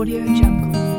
Audio Jungle.